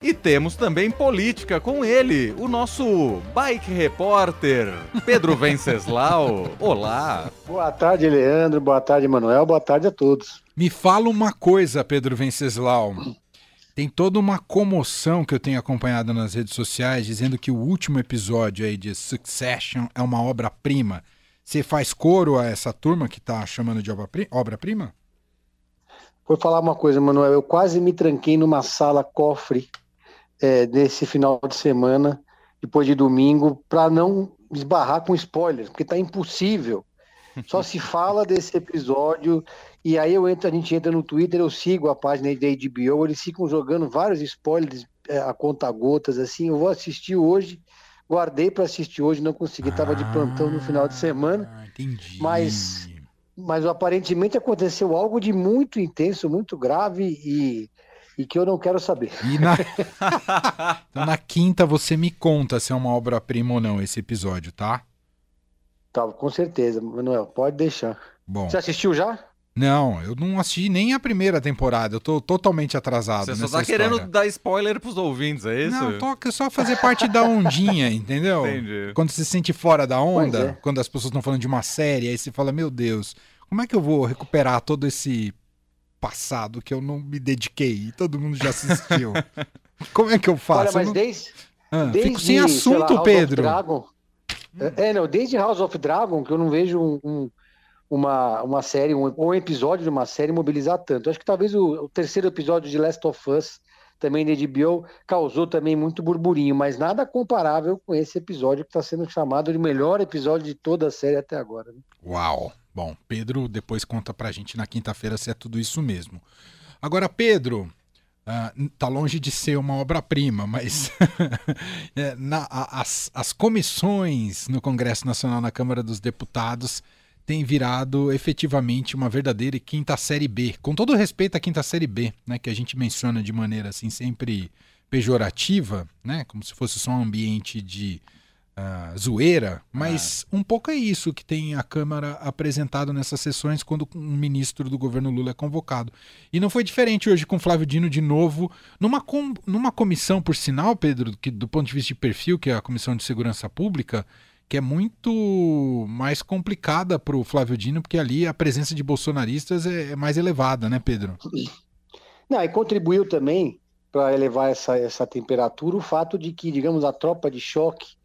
E temos também política com ele, o nosso bike repórter, Pedro Venceslau. Olá. Boa tarde, Leandro. Boa tarde, Manuel. Boa tarde a todos. Me fala uma coisa, Pedro Venceslau. Tem toda uma comoção que eu tenho acompanhado nas redes sociais dizendo que o último episódio aí de Succession é uma obra-prima. Você faz coro a essa turma que está chamando de obra-prima? Vou falar uma coisa, Manuel. Eu quase me tranquei numa sala cofre é, desse final de semana, depois de domingo, para não esbarrar com spoilers, porque tá impossível. Só se fala desse episódio e aí eu entro, a gente entra no Twitter, eu sigo a página da HBO, eles ficam jogando vários spoilers é, a conta gotas assim. Eu vou assistir hoje, guardei para assistir hoje, não consegui, estava de plantão no final de semana. Ah, entendi. Mas mas aparentemente aconteceu algo de muito intenso, muito grave e e que eu não quero saber. E na... então, na quinta você me conta se é uma obra-prima ou não esse episódio, tá? Tá, com certeza, Manuel, pode deixar. Bom. Você assistiu já? Não, eu não assisti nem a primeira temporada, eu tô totalmente atrasado. Você só tá história. querendo dar spoiler pros ouvintes, é isso? Não, toca só fazer parte da ondinha, entendeu? Entendi. Quando você se sente fora da onda, é. quando as pessoas estão falando de uma série, aí você fala, meu Deus, como é que eu vou recuperar todo esse passado que eu não me dediquei e todo mundo já assistiu. Como é que eu faço? Olha, mas não... desde, ah, desde. Fico sem assunto, lá, Pedro. Dragon, é, não, desde House of Dragon que eu não vejo um, um, uma, uma série, um, um episódio de uma série mobilizar tanto. Acho que talvez o, o terceiro episódio de Last of Us, também da HBO, causou também muito burburinho, mas nada comparável com esse episódio que está sendo chamado de melhor episódio de toda a série até agora. Né? Uau! Bom, Pedro depois conta pra gente na quinta-feira se é tudo isso mesmo. Agora, Pedro, uh, tá longe de ser uma obra-prima, mas é, na, as, as comissões no Congresso Nacional, na Câmara dos Deputados, têm virado efetivamente uma verdadeira quinta série B. Com todo respeito à quinta série B, né, que a gente menciona de maneira assim sempre pejorativa, né, como se fosse só um ambiente de uh, zoeira, mas ah. um pouco é isso que tem a Câmara apresentado nessas sessões quando um ministro do governo Lula é convocado. E não foi diferente hoje com Flávio Dino de novo, numa, com, numa comissão, por sinal, Pedro, que do ponto de vista de perfil, que é a Comissão de Segurança Pública, que é muito mais complicada para o Flávio Dino, porque ali a presença de bolsonaristas é, é mais elevada, né, Pedro? Não, e contribuiu também para elevar essa, essa temperatura o fato de que, digamos, a tropa de choque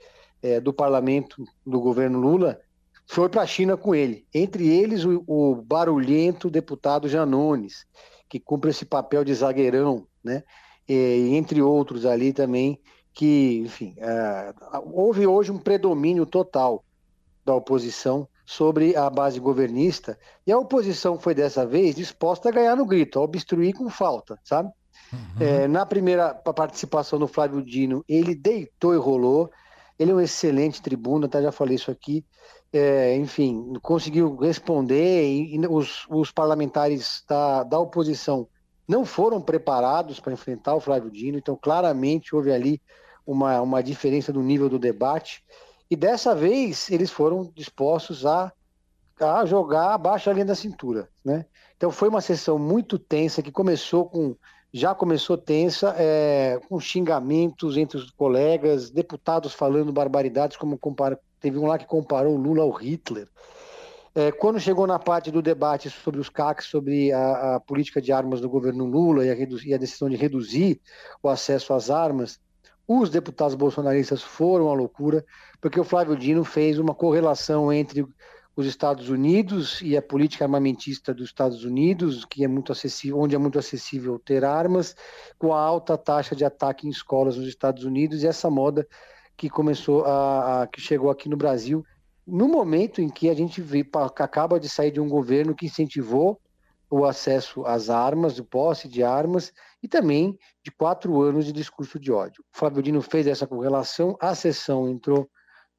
é, do parlamento do governo Lula foi para a China com ele. Entre eles, o, o, barulhento deputado Janones, que cumpre esse papel de zagueirão, né? E, entre outros ali também, que, enfim, é, houve hoje um predomínio total da oposição sobre a base governista, e a oposição foi dessa vez disposta a ganhar no grito, a obstruir com falta, sabe? Uhum. É, na primeira participação do Flávio Dino, ele deitou e rolou, ele é um excelente tribuna, tá? já falei isso aqui. É, enfim, conseguiu responder e, e os, os, parlamentares da, da oposição não foram preparados para enfrentar o Flávio Dino, então claramente houve ali uma, uma diferença do nível do debate. E dessa vez eles foram dispostos a, a jogar abaixo da linha da cintura. Né? Então foi uma sessão muito tensa que começou com já começou tensa, é, com xingamentos entre os colegas, deputados falando barbaridades, como compara, teve um lá que comparou o Lula ao Hitler. É, quando chegou na parte do debate sobre os CACs, sobre a, a política de armas do governo Lula e a, e a, decisão de reduzir o acesso às armas, os deputados bolsonaristas foram à loucura, porque o Flávio Dino fez uma correlação entre os Estados Unidos e a política armamentista dos Estados Unidos, que é muito acessível, onde é muito acessível ter armas, com a alta taxa de ataque em escolas nos Estados Unidos e essa moda que começou a, a que chegou aqui no Brasil no momento em que a gente vê, acaba de sair de um governo que incentivou o acesso às armas, o posse de armas e também de quatro anos de discurso de ódio. O Flávio Dino fez essa correlação, a sessão entrou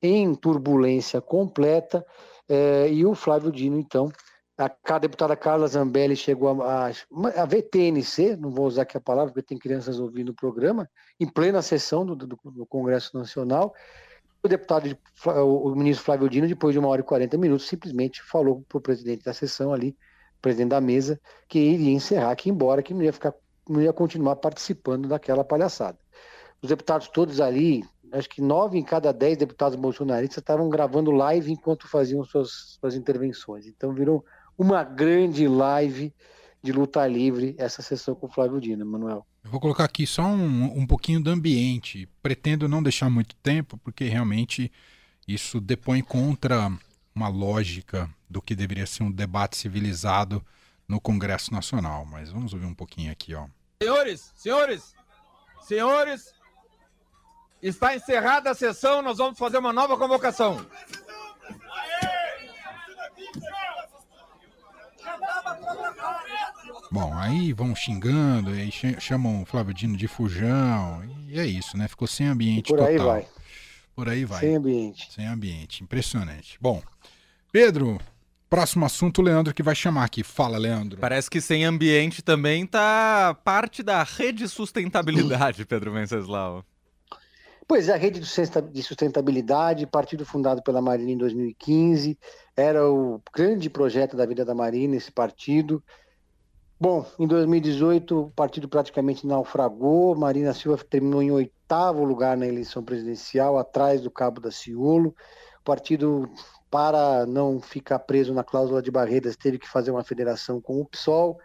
em turbulência completa é, e o Flávio Dino, então, a, deputada Carla Zambelli chegou a, a, a não vou usar aqui a palavra porque tem crianças ouvindo o programa, em plena sessão do, do, do Congresso Nacional. O deputado, o, o ministro Flávio Dino, depois de uma hora e 40 minutos, simplesmente falou para o presidente da sessão ali, presidente da mesa, que iria encerrar, que embora, que não ia ficar, não ia continuar participando daquela palhaçada. os deputados todos ali, acho que nove em cada dez deputados bolsonaristas estavam gravando live enquanto faziam suas, suas intervenções. Então virou uma grande live de luta livre essa sessão com o Flávio Dino, Manuel. Eu vou colocar aqui só um, um pouquinho do ambiente. Pretendo não deixar muito tempo, porque realmente isso depõe contra uma lógica do que deveria ser um debate civilizado no Congresso Nacional. Mas vamos ouvir um pouquinho aqui, ó. Senhores, senhores, senhores, está encerrada a sessão, nós vamos fazer uma nova convocação. Bom, aí vão xingando, aí chamam o Flávio Dino de fujão, e é isso, né? Ficou sem ambiente por total. aí vai. Por aí vai. Sem ambiente. Sem ambiente, impressionante. Bom, Pedro, próximo assunto, o Leandro que vai chamar aqui. Fala, Leandro. Parece que sem ambiente também tá parte da rede sustentabilidade, Pedro Venceslau. Pois é, a rede de sustentabilidade, partido fundado pela Marina em 2015, era o grande projeto da vida da Marina, esse partido. Bom, em 2018 o partido praticamente naufragou, Marina Silva terminou em oitavo lugar na eleição presidencial, atrás do Cabo da Ciolo. O partido, para não ficar preso na cláusula de barreiras, teve que fazer uma federação com o PSOL.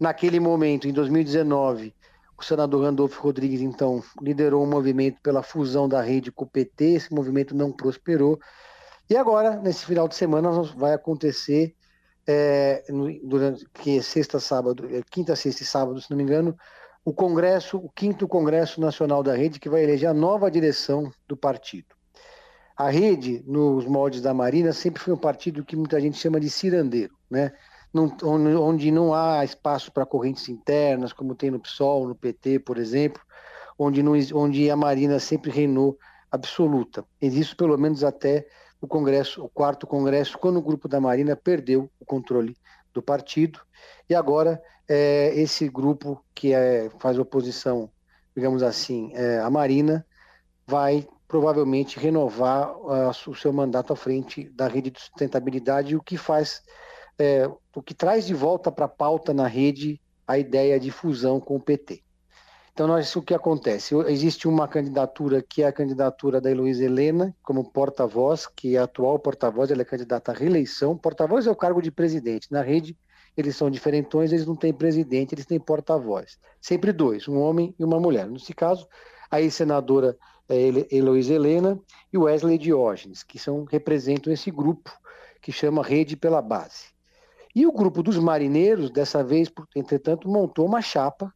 Naquele momento, em 2019, o senador Randolfo Rodrigues, então, liderou um movimento pela fusão da rede com o PT, esse movimento não prosperou. E agora, nesse final de semana, vai acontecer, é, durante que é sexta, sábado, é, quinta, sexta e sábado, se não me engano, o Congresso, o quinto Congresso Nacional da Rede, que vai eleger a nova direção do partido. A rede, nos moldes da Marina, sempre foi um partido que muita gente chama de cirandeiro, né? Não, onde não há espaço para correntes internas, como tem no PSOL, no PT, por exemplo, onde, não, onde a Marina sempre reinou absoluta. E isso pelo menos até o Congresso, o quarto Congresso, quando o grupo da Marina perdeu o controle do partido. E agora é, esse grupo que é, faz oposição, digamos assim, é, à Marina, vai provavelmente renovar uh, o seu mandato à frente da rede de sustentabilidade, o que faz é, o que traz de volta para a pauta na rede a ideia de fusão com o PT. Então, nós, o que acontece? Existe uma candidatura que é a candidatura da Heloísa Helena, como porta-voz, que é atual porta-voz, ela é candidata à reeleição. Porta-voz é o cargo de presidente. Na rede, eles são diferentões, eles não têm presidente, eles têm porta-voz. Sempre dois, um homem e uma mulher. Nesse caso, a ex-senadora é Heloísa Helena e Wesley Diógenes, que são, representam esse grupo que chama Rede pela Base. E o grupo dos marinheiros, dessa vez, entretanto, montou uma chapa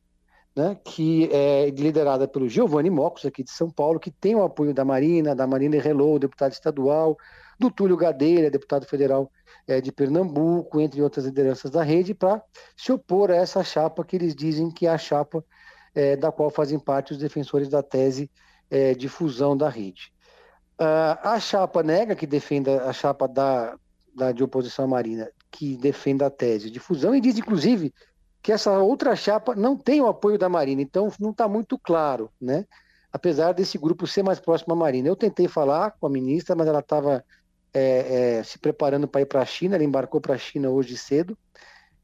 né, que é liderada pelo Giovanni Mocos, aqui de São Paulo, que tem o apoio da Marina, da Marina Relou, deputado estadual, do Túlio Gadeira, deputado federal é, de Pernambuco, entre outras lideranças da rede, para se opor a essa chapa que eles dizem que é a chapa é, da qual fazem parte os defensores da tese é, de fusão da rede. Uh, a chapa nega que defenda a chapa da, da, de oposição à Marina, que defenda a tese de fusão, e diz, inclusive, que essa outra chapa não tem o apoio da Marina, então não está muito claro, né? Apesar desse grupo ser mais próximo à Marina. Eu tentei falar com a ministra, mas ela estava é, é, se preparando para ir para a China, ela embarcou para a China hoje cedo.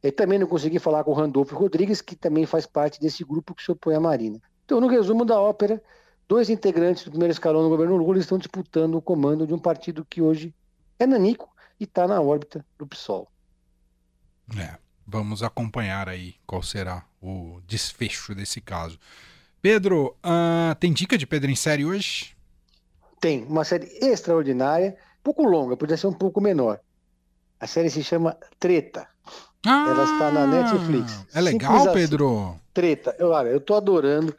E também não consegui falar com o Randolfo Rodrigues, que também faz parte desse grupo que se opõe à Marina. Então, no resumo da ópera, dois integrantes do primeiro escalão do governo Lula estão disputando o comando de um partido que hoje é nanico e está na órbita do PSOL. É, vamos acompanhar aí qual será o desfecho desse caso. Pedro, uh, tem dica de Pedro em série hoje? Tem, uma série extraordinária, um pouco longa, podia ser um pouco menor. A série se chama Treta. Ah, Ela está na Netflix. É legal, assim. Pedro? Treta. Eu, olha, eu tô adorando.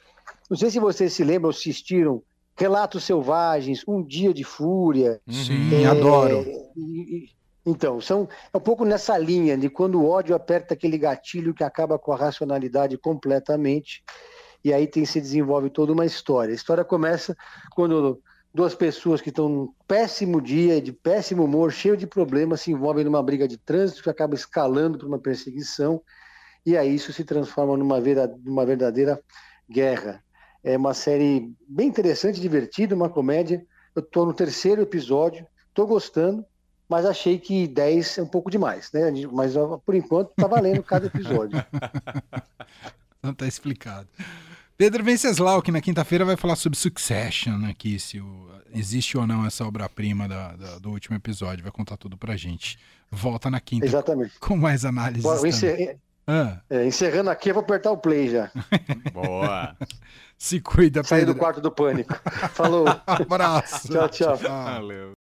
Não sei se vocês se lembram, assistiram Relatos Selvagens, Um Dia de Fúria. Sim, é, adoro. E, então, são, é um pouco nessa linha de quando o ódio aperta aquele gatilho que acaba com a racionalidade completamente, e aí tem, se desenvolve toda uma história. A história começa quando duas pessoas que estão num péssimo dia, de péssimo humor, cheio de problemas, se envolvem numa briga de trânsito que acaba escalando para uma perseguição, e aí isso se transforma numa, vera, numa verdadeira guerra. É uma série bem interessante, divertida, uma comédia. Eu estou no terceiro episódio, estou gostando mas achei que 10 é um pouco demais, né? Mas por enquanto tá valendo cada episódio. Não tá explicado. Pedro Venceslau, que na quinta-feira vai falar sobre Succession aqui, se o- existe ou não essa obra-prima da- da- do último episódio. Vai contar tudo pra gente. Volta na quinta Exatamente. com mais análises. Bom, também. encer- Ah, é, encerrando aqui, eu vou apertar o play já. Boa. se cuida, Sair do Pedro. quarto do pânico. Falou. Abraço. Tchau, tchau. Valeu.